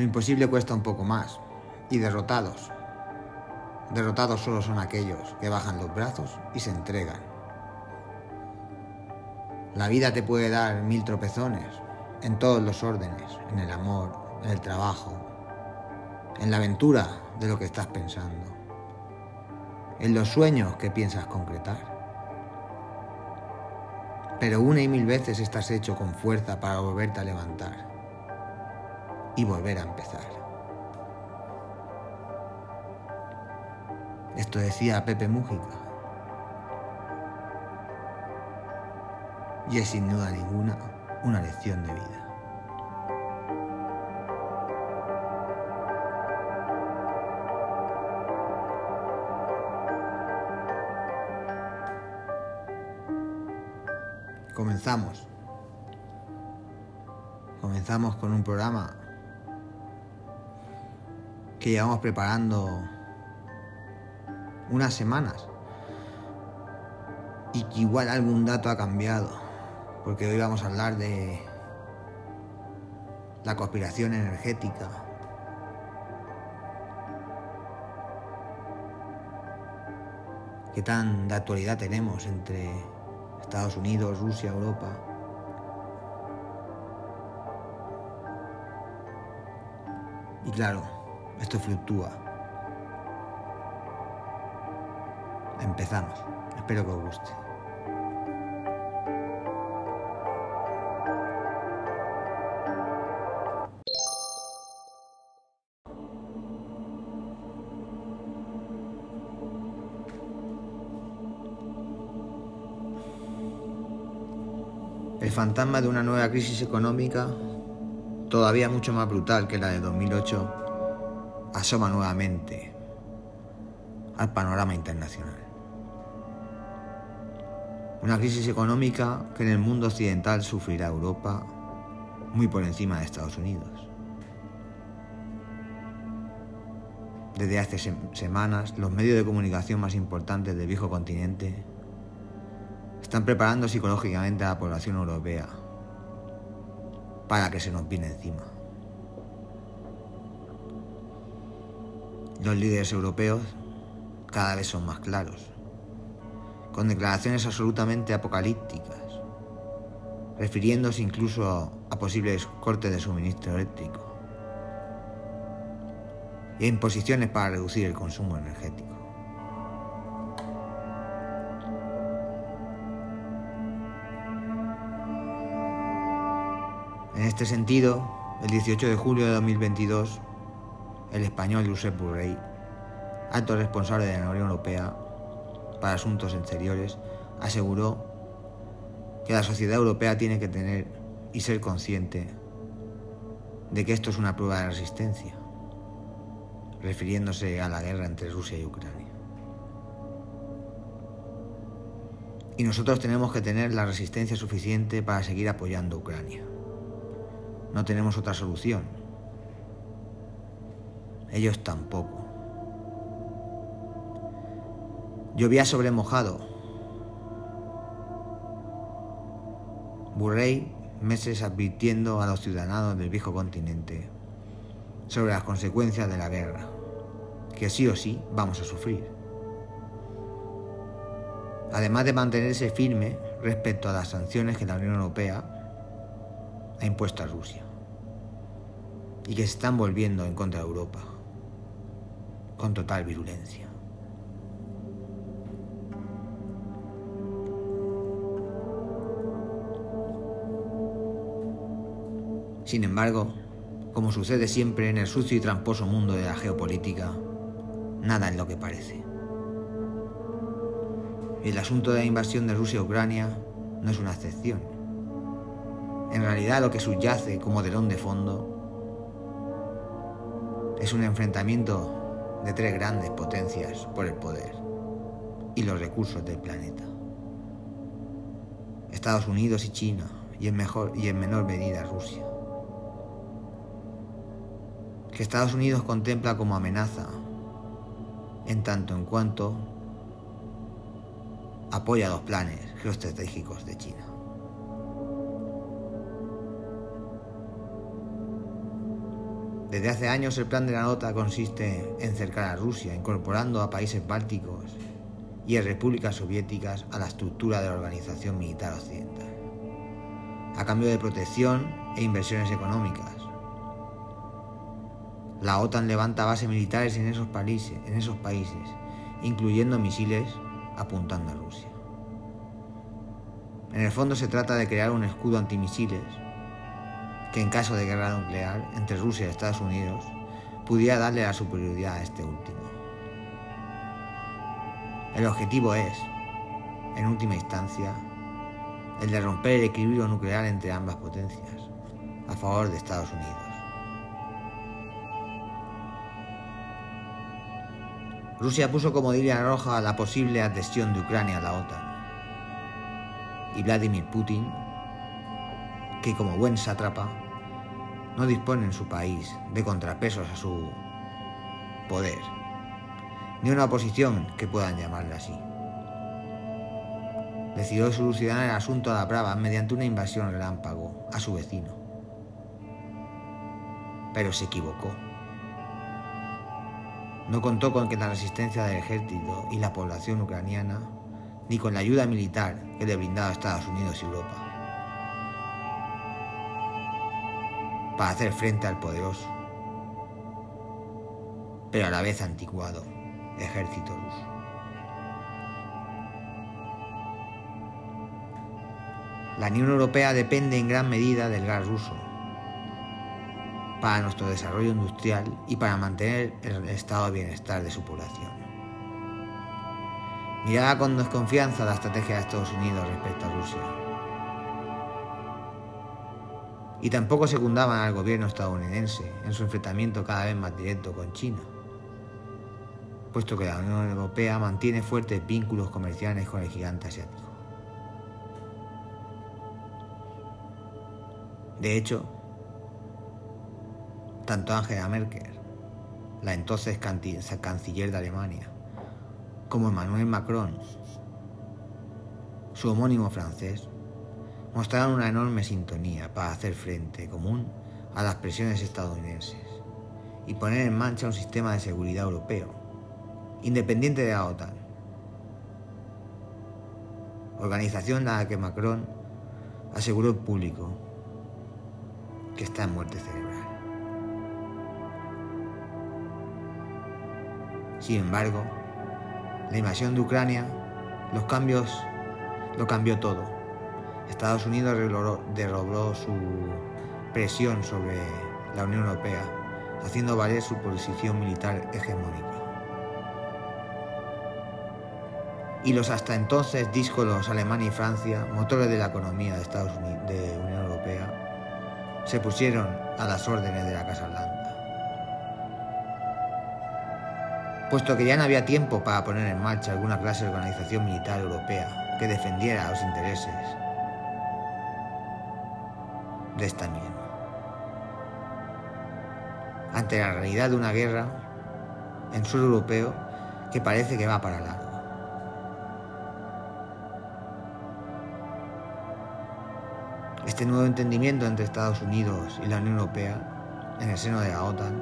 Lo imposible cuesta un poco más. Y derrotados. Derrotados solo son aquellos que bajan los brazos y se entregan. La vida te puede dar mil tropezones, en todos los órdenes, en el amor, en el trabajo, en la aventura de lo que estás pensando, en los sueños que piensas concretar. Pero una y mil veces estás hecho con fuerza para volverte a levantar y volver a empezar. Esto decía Pepe Mújica. Y es sin duda ninguna una lección de vida. Comenzamos. Comenzamos con un programa que llevamos preparando unas semanas y que igual algún dato ha cambiado, porque hoy vamos a hablar de la conspiración energética. ¿Qué tan de actualidad tenemos entre Estados Unidos, Rusia, Europa? Y claro, esto fluctúa. Empezamos. Espero que os guste. El fantasma de una nueva crisis económica, todavía mucho más brutal que la de 2008, asoma nuevamente al panorama internacional. Una crisis económica que en el mundo occidental sufrirá Europa muy por encima de Estados Unidos. Desde hace semanas, los medios de comunicación más importantes del viejo continente están preparando psicológicamente a la población europea para que se nos viene encima. Los líderes europeos cada vez son más claros, con declaraciones absolutamente apocalípticas, refiriéndose incluso a posibles cortes de suministro eléctrico y a imposiciones para reducir el consumo energético. En este sentido, el 18 de julio de 2022, el español Josep Burrell, alto responsable de la Unión Europea para Asuntos Exteriores, aseguró que la sociedad europea tiene que tener y ser consciente de que esto es una prueba de resistencia, refiriéndose a la guerra entre Rusia y Ucrania. Y nosotros tenemos que tener la resistencia suficiente para seguir apoyando a Ucrania. No tenemos otra solución. Ellos tampoco. Llovía sobre mojado. Burrey meses advirtiendo a los ciudadanos del viejo continente sobre las consecuencias de la guerra, que sí o sí vamos a sufrir. Además de mantenerse firme respecto a las sanciones que la Unión Europea ha impuesto a Rusia y que se están volviendo en contra de Europa con total virulencia. Sin embargo, como sucede siempre en el sucio y tramposo mundo de la geopolítica, nada es lo que parece. El asunto de la invasión de Rusia a Ucrania no es una excepción. En realidad lo que subyace como telón de fondo es un enfrentamiento de tres grandes potencias por el poder y los recursos del planeta. Estados Unidos y China y en, menor medida Rusia. Que Estados Unidos contempla como amenaza en tanto en cuanto apoya los planes geoestratégicos de China. Desde hace años el plan de la OTAN consiste en cercar a Rusia, incorporando a países bálticos y a repúblicas soviéticas a la estructura de la organización militar occidental, a cambio de protección e inversiones económicas. La OTAN levanta bases militares en esos países, en esos países incluyendo misiles apuntando a Rusia. En el fondo se trata de crear un escudo antimisiles que en caso de guerra nuclear entre Rusia y Estados Unidos pudiera darle la superioridad a este último. El objetivo es, en última instancia, el de romper el equilibrio nuclear entre ambas potencias, a favor de Estados Unidos. Rusia puso como línea roja la posible adhesión de Ucrania a la OTAN. Y Vladimir Putin, que como buen sátrapa, no dispone en su país de contrapesos a su poder, ni una oposición que puedan llamarle así. Decidió solucionar el asunto a la brava mediante una invasión relámpago a su vecino. Pero se equivocó. No contó con que la resistencia del ejército y la población ucraniana, ni con la ayuda militar que le brindaba Estados Unidos y Europa, para hacer frente al poderoso, pero a la vez anticuado ejército ruso. La Unión Europea depende en gran medida del gas ruso para nuestro desarrollo industrial y para mantener el estado de bienestar de su población. Miraba con desconfianza la estrategia de Estados Unidos respecto a Rusia. Y tampoco secundaban al gobierno estadounidense en su enfrentamiento cada vez más directo con China, puesto que la Unión Europea mantiene fuertes vínculos comerciales con el gigante asiático. De hecho, tanto Angela Merkel, la entonces canciller de Alemania, como Emmanuel Macron, su homónimo francés, mostraron una enorme sintonía para hacer frente común a las presiones estadounidenses y poner en marcha un sistema de seguridad europeo, independiente de la OTAN, organización a la que Macron aseguró al público que está en muerte cerebral. Sin embargo, la invasión de Ucrania, los cambios, lo cambió todo. Estados Unidos derrobró su presión sobre la Unión Europea, haciendo valer su posición militar hegemónica. Y los hasta entonces díscolos Alemania y Francia, motores de la economía de Estados Unidos, de Unión Europea, se pusieron a las órdenes de la Casa Blanca. puesto que ya no había tiempo para poner en marcha alguna clase de organización militar europea que defendiera los intereses de esta misma. Ante la realidad de una guerra en suelo europeo que parece que va para largo. Este nuevo entendimiento entre Estados Unidos y la Unión Europea en el seno de la OTAN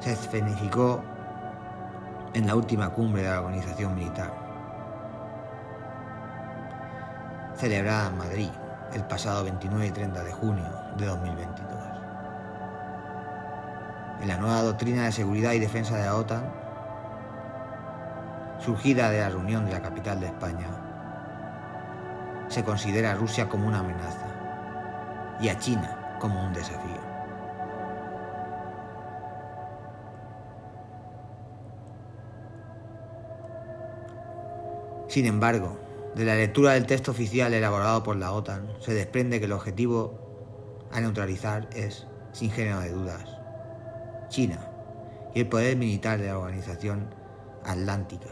se escenificó en la última cumbre de la organización militar, celebrada en Madrid el pasado 29 y 30 de junio de 2022. En la nueva doctrina de seguridad y defensa de la OTAN, surgida de la reunión de la capital de España, se considera a Rusia como una amenaza y a China como un desafío. Sin embargo, de la lectura del texto oficial elaborado por la OTAN se desprende que el objetivo a neutralizar es, sin género de dudas, China y el poder militar de la organización atlántica,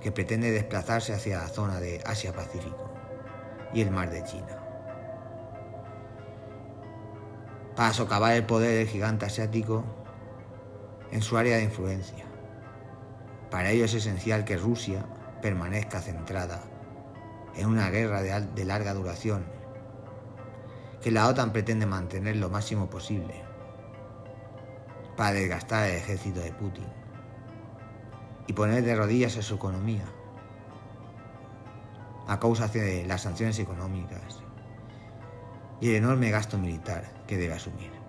que pretende desplazarse hacia la zona de Asia-Pacífico y el mar de China. Para socavar el poder del gigante asiático en su área de influencia. Para ello es esencial que Rusia permanezca centrada en una guerra de, larga duración que la OTAN pretende mantener lo máximo posible para desgastar el ejército de Putin y poner de rodillas a su economía a causa de las sanciones económicas y el enorme gasto militar que debe asumir.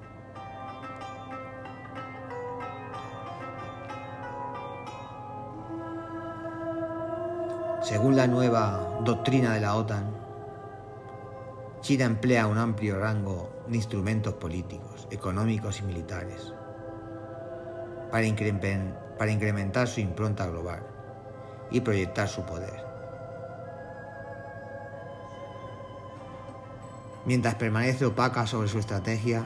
Según la nueva doctrina de la OTAN, China emplea un amplio rango de instrumentos políticos, económicos y militares para, incrementar su impronta global y proyectar su poder. Mientras permanece opaca sobre su estrategia,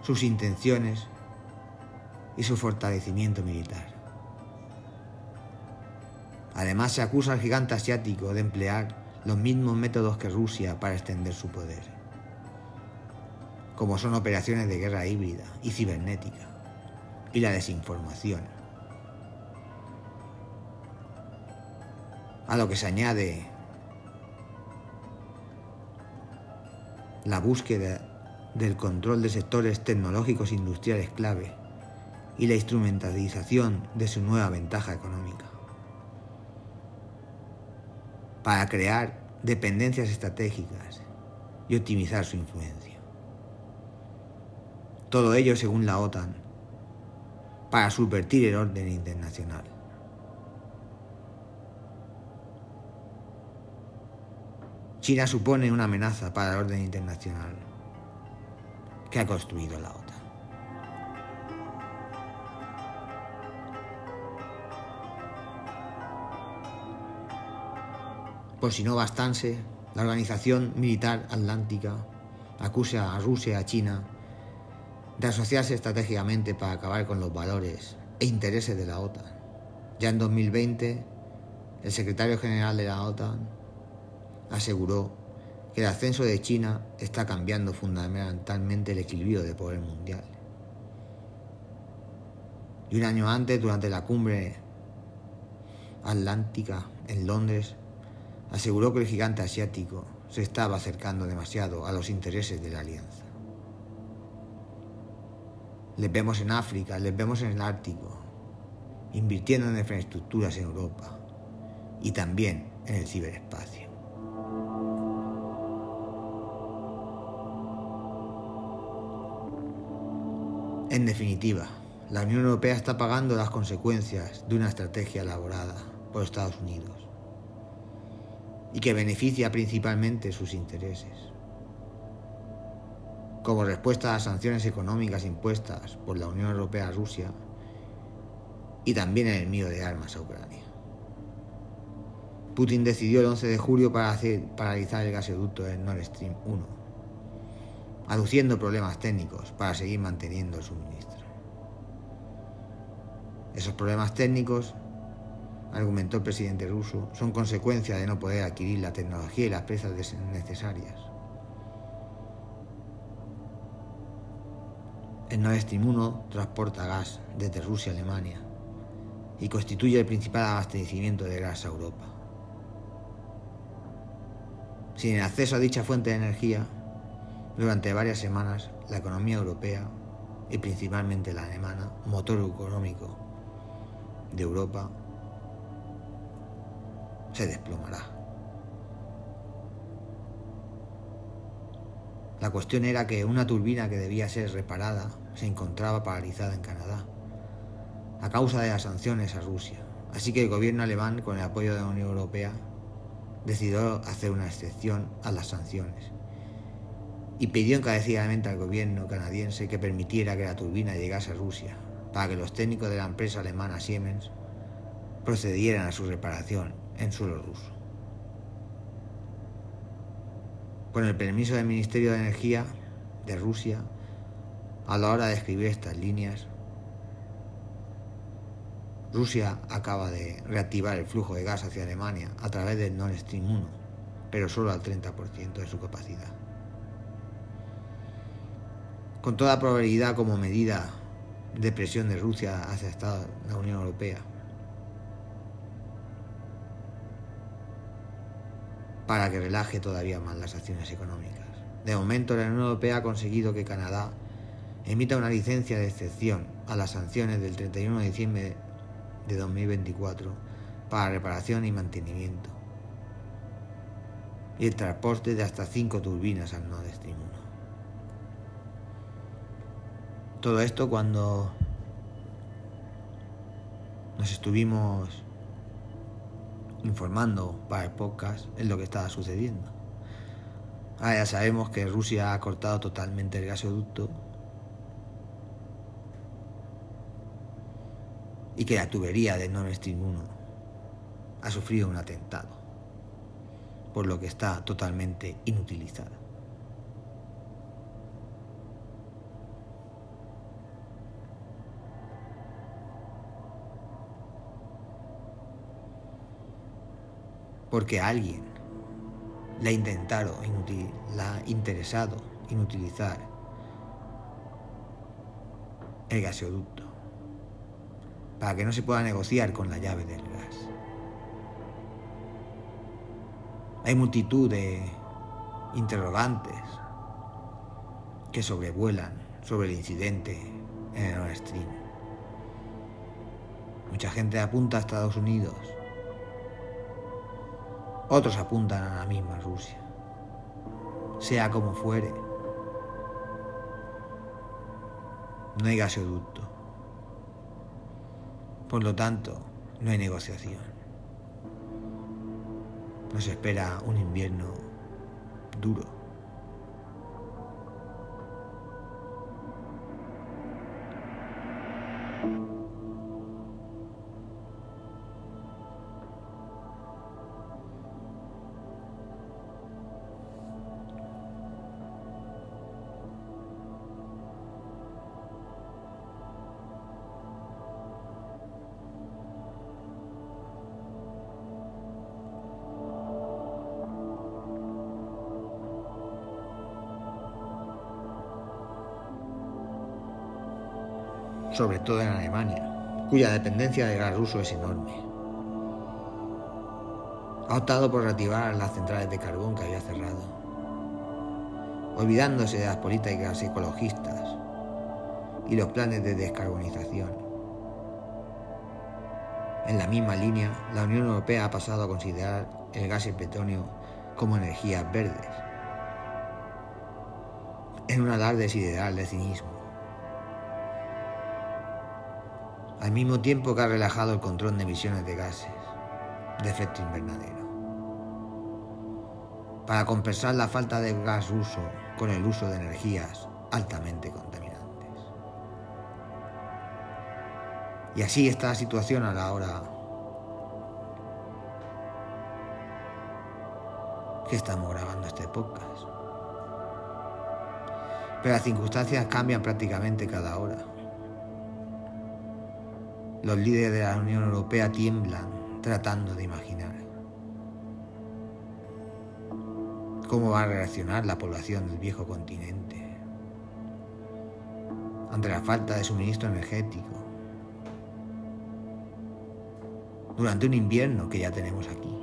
sus intenciones y su fortalecimiento militar. Además, se acusa al gigante asiático de emplear los mismos métodos que Rusia para extender su poder, como son operaciones de guerra híbrida y cibernética, y la desinformación. A lo que se añade la búsqueda del control de sectores tecnológicos industriales clave y la instrumentalización de su nueva ventaja económica para crear dependencias estratégicas y optimizar su influencia. Todo ello según la OTAN, para subvertir el orden internacional. China supone una amenaza para el orden internacional que ha construido la OTAN. Por si no bastanse, la Organización Militar Atlántica acusa a Rusia y a China de asociarse estratégicamente para acabar con los valores e intereses de la OTAN. Ya en 2020, el secretario general de la OTAN aseguró que el ascenso de China está cambiando fundamentalmente el equilibrio de poder mundial. Y un año antes, durante la cumbre atlántica en Londres, aseguró que el gigante asiático se estaba acercando demasiado a los intereses de la alianza. Les vemos en África, les vemos en el Ártico, invirtiendo en infraestructuras en Europa y también en el ciberespacio. En definitiva, la Unión Europea está pagando las consecuencias de una estrategia elaborada por Estados Unidos y que beneficia principalmente sus intereses. Como respuesta a las sanciones económicas impuestas por la Unión Europea a Rusia y también el envío de armas a Ucrania. Putin decidió el 11 de julio para paralizar el gasoducto del Nord Stream 1, aduciendo problemas técnicos para seguir manteniendo el suministro. Esos problemas técnicos argumentó el presidente ruso, son consecuencia de no poder adquirir la tecnología y las presas necesarias. El Nord Stream 1 transporta gas desde Rusia a Alemania y constituye el principal abastecimiento de gas a Europa. Sin el acceso a dicha fuente de energía, durante varias semanas la economía europea y principalmente la alemana, motor económico de Europa, se desplomará. La cuestión era que una turbina que debía ser reparada se encontraba paralizada en Canadá a causa de las sanciones a Rusia. Así que el gobierno alemán, con el apoyo de la Unión Europea, decidió hacer una excepción a las sanciones y pidió encarecidamente al gobierno canadiense que permitiera que la turbina llegase a Rusia para que los técnicos de la empresa alemana Siemens procedieran a su reparación en suelo ruso. Con el permiso del Ministerio de Energía de Rusia, a la hora de escribir estas líneas, Rusia acaba de reactivar el flujo de gas hacia Alemania a través del Nord Stream 1, pero solo al 30% de su capacidad. Con toda probabilidad como medida de presión de Rusia hacia la Unión Europea. Para que relaje todavía más las acciones económicas. De momento, la Unión Europea ha conseguido que Canadá emita una licencia de excepción a las sanciones del 31 de diciembre de 2024 para reparación y mantenimiento y el transporte de hasta 5 turbinas al Nord Stream 1. Todo esto cuando nos estuvimos informando para el podcast en lo que estaba sucediendo. Ahora ya sabemos que Rusia ha cortado totalmente el gasoducto y que la tubería de Nord Stream 1 ha sufrido un atentado, por lo que está totalmente inutilizada. Porque alguien la ha intentado, la interesado inutilizar el gasoducto para que no se pueda negociar con la llave del gas. Hay multitud de interrogantes que sobrevuelan sobre el incidente en el Nord Stream. Mucha gente apunta a Estados Unidos. Otros apuntan a la misma Rusia. Sea como fuere, no hay gasoducto. Por lo tanto, no hay negociación. Nos espera un invierno duro. Sobre todo en Alemania, cuya dependencia del gas ruso es enorme. Ha optado por reactivar las centrales de carbón que había cerrado, olvidándose de las políticas ecologistas y los planes de descarbonización. En la misma línea, la Unión Europea ha pasado a considerar el gas y el petróleo como energías verdes, en un alarde sideral de cinismo. Al mismo tiempo que ha relajado el control de emisiones de gases de efecto invernadero. Para compensar la falta de gas ruso con el uso de energías altamente contaminantes. Y así está la situación a la hora que estamos grabando este podcast. Pero las circunstancias cambian prácticamente cada hora. Los líderes de la Unión Europea tiemblan tratando de imaginar cómo va a reaccionar la población del viejo continente ante la falta de suministro energético durante un invierno que ya tenemos aquí.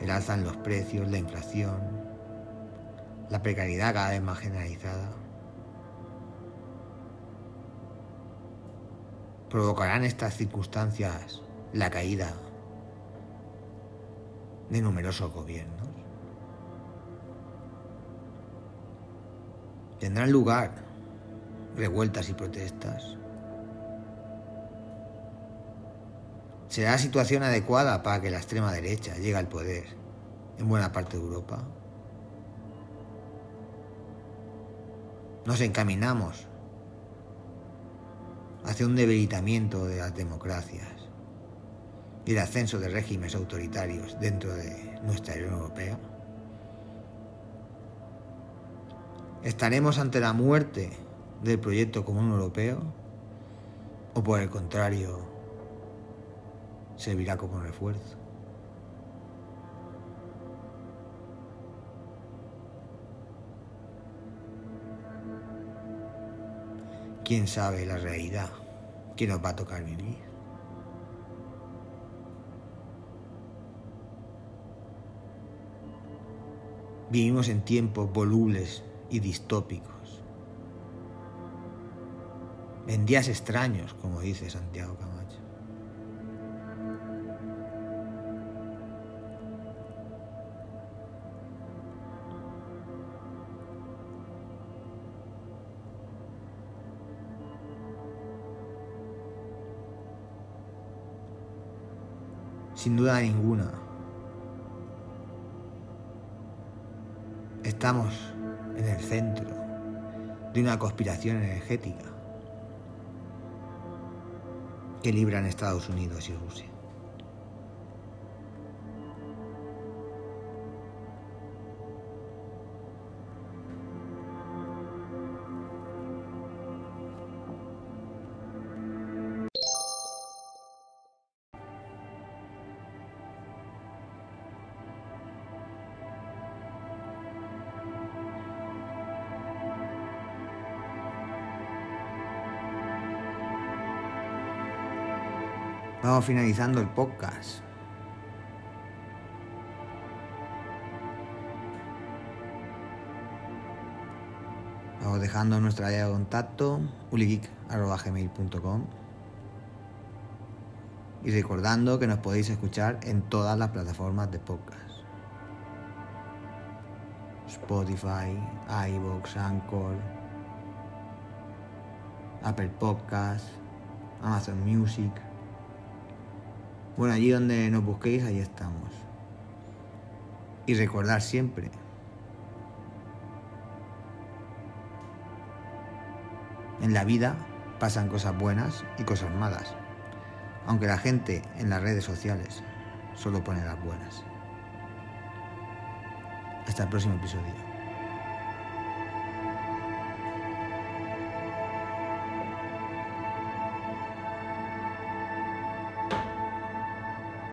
El alza en los precios, la inflación, la precariedad cada vez más generalizada. Provocarán estas circunstancias la caída de numerosos gobiernos. Tendrán lugar revueltas y protestas. ¿Será la situación adecuada para que la extrema derecha llegue al poder en buena parte de Europa? Nos encaminamos hacia un debilitamiento de las democracias y el ascenso de regímenes autoritarios dentro de nuestra Unión Europea? ¿Estaremos ante la muerte del proyecto común europeo? ¿O por el contrario, servirá como refuerzo? Quién sabe la realidad que nos va a tocar vivir. Vivimos en tiempos volubles y distópicos. En días extraños, como dice Santiago Camacho. Sin duda ninguna. Estamos en el centro de una conspiración energética que libran Estados Unidos y Rusia. Vamos finalizando el podcast. Vamos dejando nuestra área de contacto uligeek.gmail.com y recordando que nos podéis escuchar en todas las plataformas de podcast. Spotify, iVoox, Anchor, Apple Podcasts, Amazon Music. Bueno, allí donde nos busquéis, ahí estamos. Y recordar siempre. En la vida pasan cosas buenas y cosas malas. Aunque la gente en las redes sociales solo pone las buenas. Hasta el próximo episodio.